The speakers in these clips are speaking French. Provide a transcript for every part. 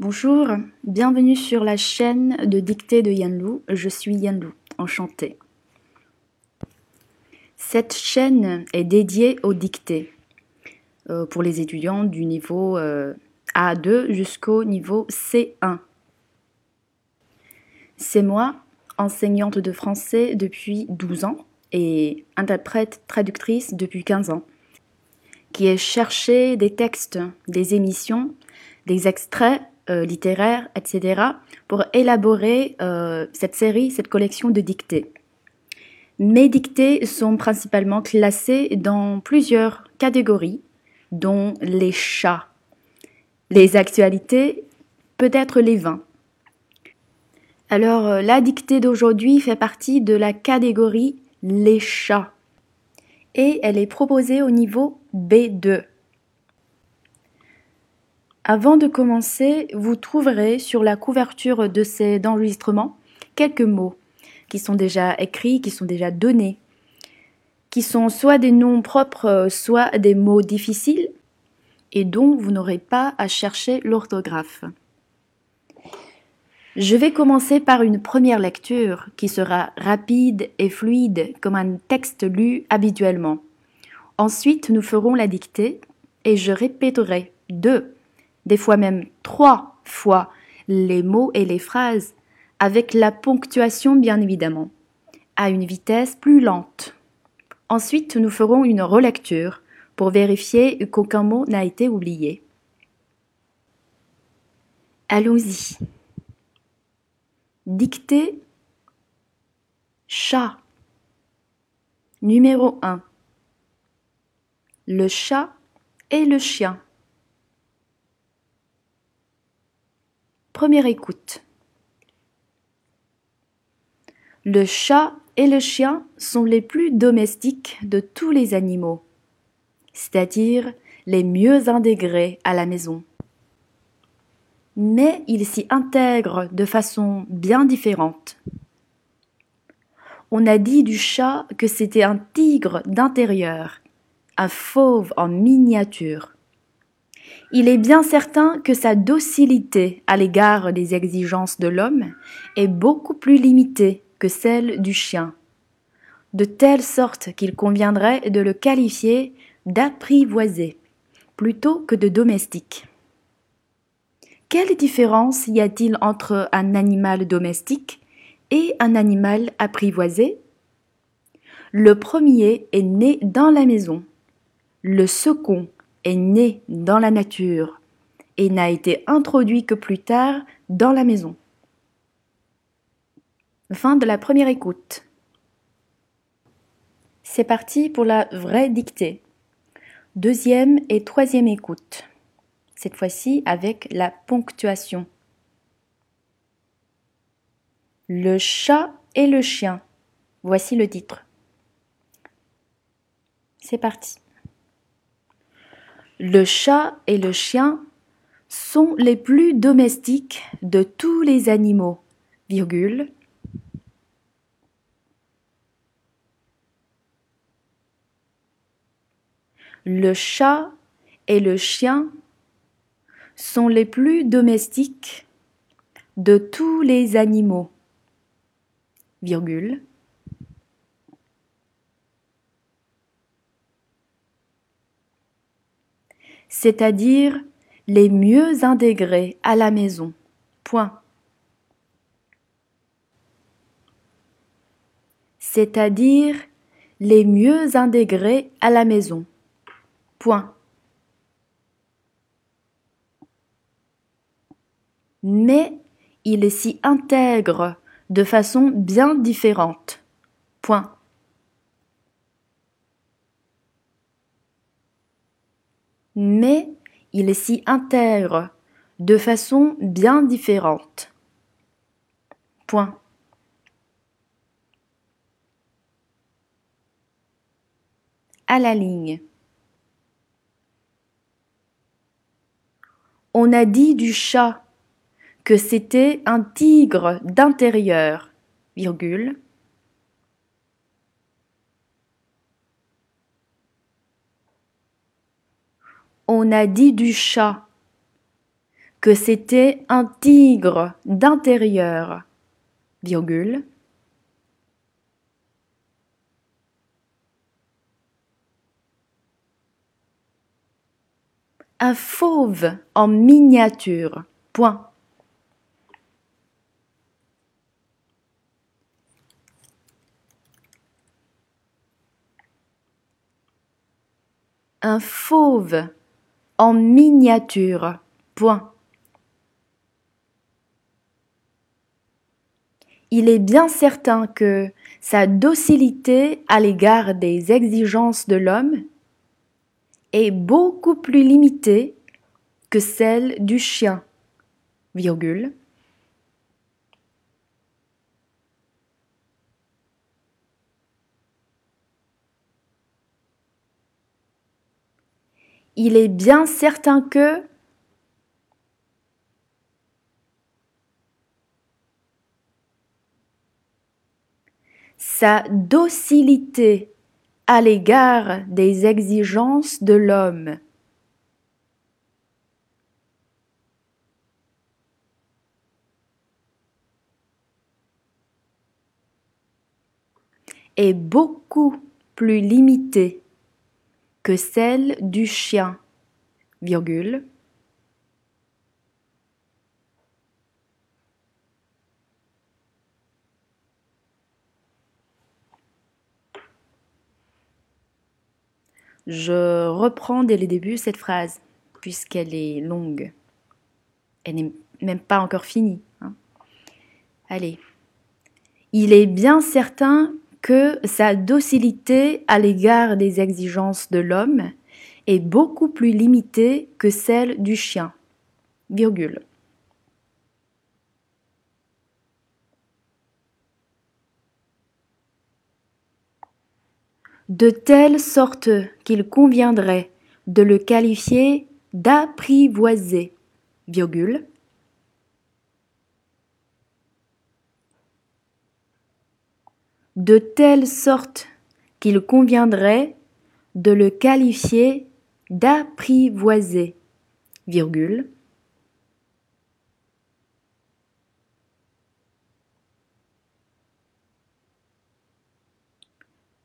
Bonjour, bienvenue sur la chaîne de dictée de Yanlou. Je suis Yanlou, enchantée. Cette chaîne est dédiée aux dictées euh, pour les étudiants du niveau euh, A2 jusqu'au niveau C1. C'est moi, enseignante de français depuis 12 ans et interprète traductrice depuis 15 ans, qui ai cherché des textes, des émissions, des extraits euh, littéraires, etc., pour élaborer euh, cette série, cette collection de dictées. Mes dictées sont principalement classées dans plusieurs catégories, dont les chats, les actualités, peut-être les vins. Alors, euh, la dictée d'aujourd'hui fait partie de la catégorie les chats et elle est proposée au niveau B2. Avant de commencer, vous trouverez sur la couverture de ces enregistrements quelques mots qui sont déjà écrits, qui sont déjà donnés, qui sont soit des noms propres, soit des mots difficiles et dont vous n'aurez pas à chercher l'orthographe. Je vais commencer par une première lecture qui sera rapide et fluide comme un texte lu habituellement. Ensuite, nous ferons la dictée et je répéterai deux, des fois même trois fois les mots et les phrases avec la ponctuation bien évidemment, à une vitesse plus lente. Ensuite, nous ferons une relecture pour vérifier qu'aucun mot n'a été oublié. Allons-y. Dictée chat. Numéro 1. Le chat et le chien. Première écoute. Le chat et le chien sont les plus domestiques de tous les animaux, c'est-à-dire les mieux intégrés à la maison mais il s'y intègre de façon bien différente. On a dit du chat que c'était un tigre d'intérieur, un fauve en miniature. Il est bien certain que sa docilité à l'égard des exigences de l'homme est beaucoup plus limitée que celle du chien, de telle sorte qu'il conviendrait de le qualifier d'apprivoisé plutôt que de domestique. Quelle différence y a-t-il entre un animal domestique et un animal apprivoisé? Le premier est né dans la maison, le second est né dans la nature et n'a été introduit que plus tard dans la maison. Fin de la première écoute. C'est parti pour la vraie dictée. Deuxième et troisième écoute cette fois-ci avec la ponctuation. Le chat et le chien. Voici le titre. C'est parti. Le chat et le chien sont les plus domestiques de tous les animaux, virgule. Le chat et le chien sont les plus domestiques de tous les animaux. Virgule. C'est-à-dire les mieux intégrés à la maison. Point. C'est-à-dire les mieux intégrés à la maison. Point. mais il s'y intègre de façon bien différente. Point. Mais il s'y intègre de façon bien différente. Point. À la ligne. On a dit du chat que c'était un tigre d'intérieur, virgule, On a dit du chat que c'était un tigre d'intérieur, un fauve en miniature, point. un fauve en miniature. Point. Il est bien certain que sa docilité à l'égard des exigences de l'homme est beaucoup plus limitée que celle du chien, il est bien certain que sa docilité à l'égard des exigences de l'homme. Est beaucoup plus limitée que celle du chien, virgule, Je reprends dès le début cette phrase, puisqu'elle est longue. Elle n'est même pas encore finie. Hein. Allez. Il est bien certain que sa docilité à l'égard des exigences de l'homme est beaucoup plus limitée que celle du chien. De telle sorte qu'il conviendrait de le qualifier d'apprivoisé, de telle sorte qu'il conviendrait de le qualifier d'apprivoisé,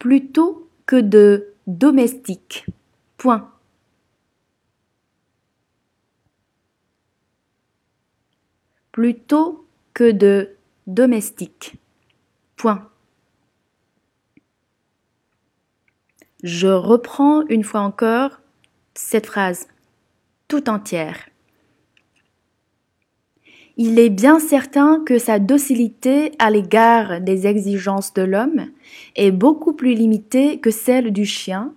plutôt que de domestique. Point. Plutôt que de domestique. Point. Je reprends une fois encore cette phrase tout entière. Il est bien certain que sa docilité à l'égard des exigences de l'homme est beaucoup plus limitée que celle du chien,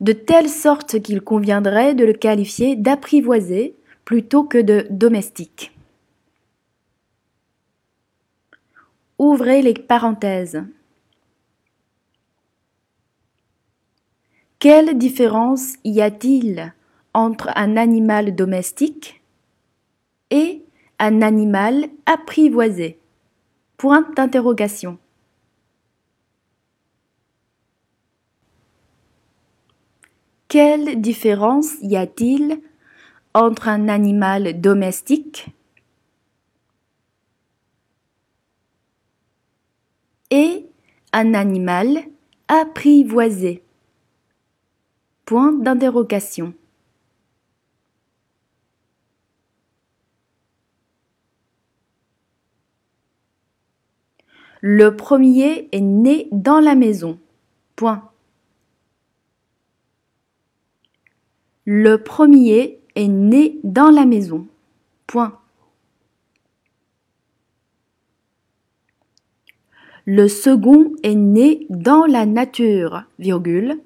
de telle sorte qu'il conviendrait de le qualifier d'apprivoisé plutôt que de domestique. Ouvrez les parenthèses. Quelle différence y a-t-il entre un animal domestique et un animal apprivoisé? Point d'interrogation. Quelle différence y a-t-il entre un animal domestique et un animal apprivoisé? Point d'interrogation. Le premier est né dans la maison. Point. Le premier est né dans la maison. Point. Le second est né dans la nature, virgule.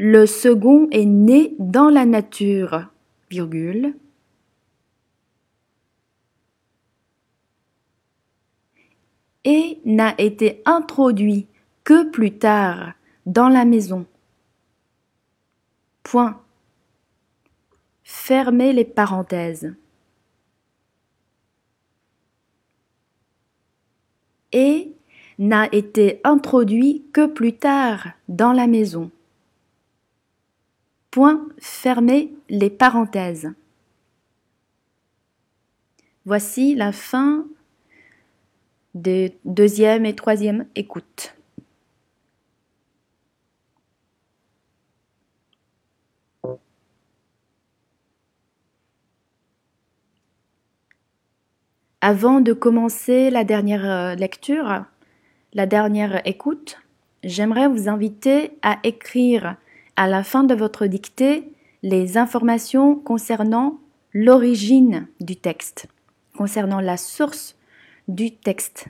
Le second est né dans la nature, virgule. Et n'a été introduit que plus tard dans la maison. Point. Fermez les parenthèses. Et n'a été introduit que plus tard dans la maison. Point fermer les parenthèses. Voici la fin des deuxième et troisième écoutes. Avant de commencer la dernière euh, lecture, la dernière écoute, j'aimerais vous inviter à écrire à la fin de votre dictée les informations concernant l'origine du texte, concernant la source du texte.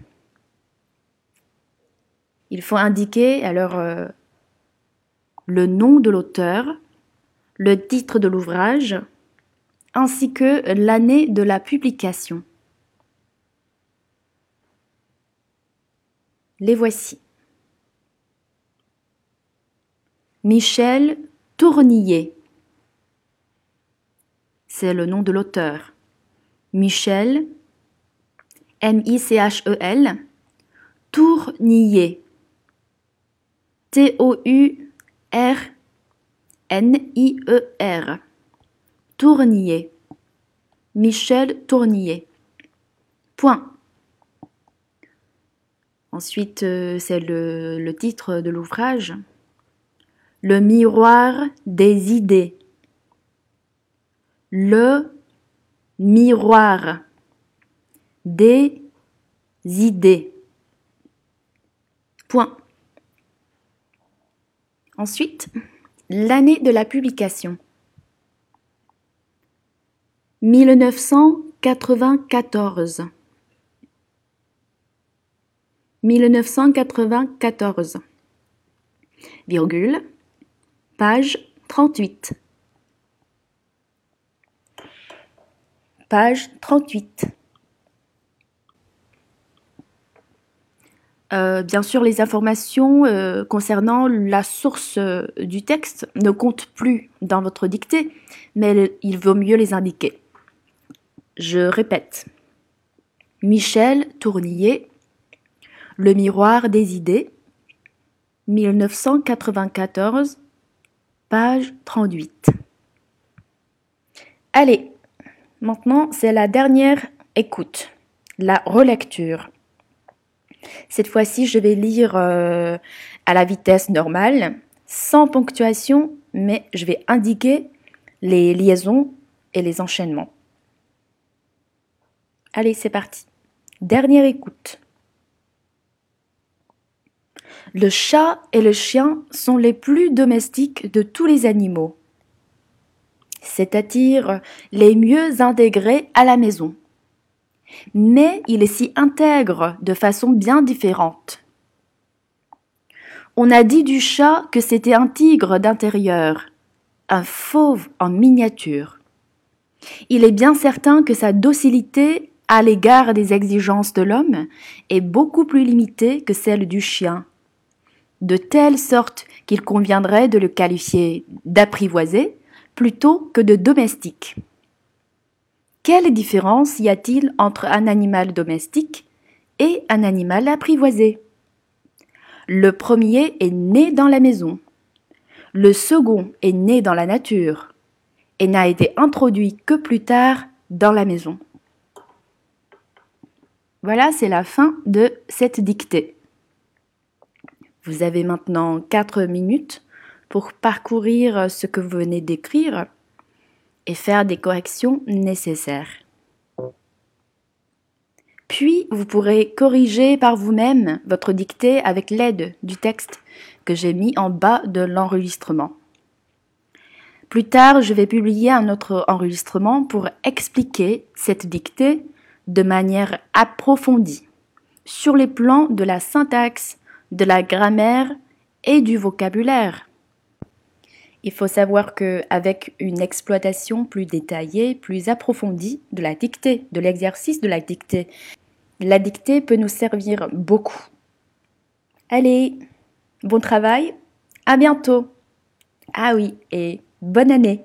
Il faut indiquer alors euh, le nom de l'auteur, le titre de l'ouvrage, ainsi que l'année de la publication. Les voici. Michel Tournillet. C'est le nom de l'auteur. Michel, M-I-C-H-E-L, Tournillet. T-O-U-R-N-I-E-R. Tournillet. Michel Tournillet. Point. Ensuite, euh, c'est le, titre de l'ouvrage. Le miroir des idées. Le miroir des idées. Point. Ensuite, l'année de la publication. 1994. 1994. Virgule. Page 38. Page 38. Euh, bien sûr, les informations euh, concernant la source euh, du texte ne comptent plus dans votre dictée, mais il vaut mieux les indiquer. Je répète. Michel Tournillet, le miroir des idées, 1994, page 38. Allez, maintenant c'est la dernière écoute, la relecture. Cette fois-ci, je vais lire euh, à la vitesse normale, sans ponctuation, mais je vais indiquer les liaisons et les enchaînements. Allez, c'est parti. Dernière écoute. Le chat et le chien sont les plus domestiques de tous les animaux, c'est-à-dire les mieux intégrés à la maison. Mais ils s'y intègrent de façon bien différente. On a dit du chat que c'était un tigre d'intérieur, un fauve en miniature. Il est bien certain que sa docilité à l'égard des exigences de l'homme est beaucoup plus limitée que celle du chien, de telle sorte qu'il conviendrait de le qualifier d'apprivoisé plutôt que de domestique. Quelle différence y a-t-il entre un animal domestique et un animal apprivoisé? Le premier est né dans la maison, le second est né dans la nature et n'a été introduit que plus tard dans la maison. Voilà, c'est la fin de cette dictée. Vous avez maintenant 4 minutes pour parcourir ce que vous venez d'écrire et faire des corrections nécessaires. Puis, vous pourrez corriger par vous-même votre dictée avec l'aide du texte que j'ai mis en bas de l'enregistrement. Plus tard, je vais publier un autre enregistrement pour expliquer cette dictée de manière approfondie sur les plans de la syntaxe, de la grammaire et du vocabulaire. Il faut savoir que avec une exploitation plus détaillée, plus approfondie de la dictée, de l'exercice de la dictée, la dictée peut nous servir beaucoup. Allez, bon travail, à bientôt. Ah oui, et bonne année.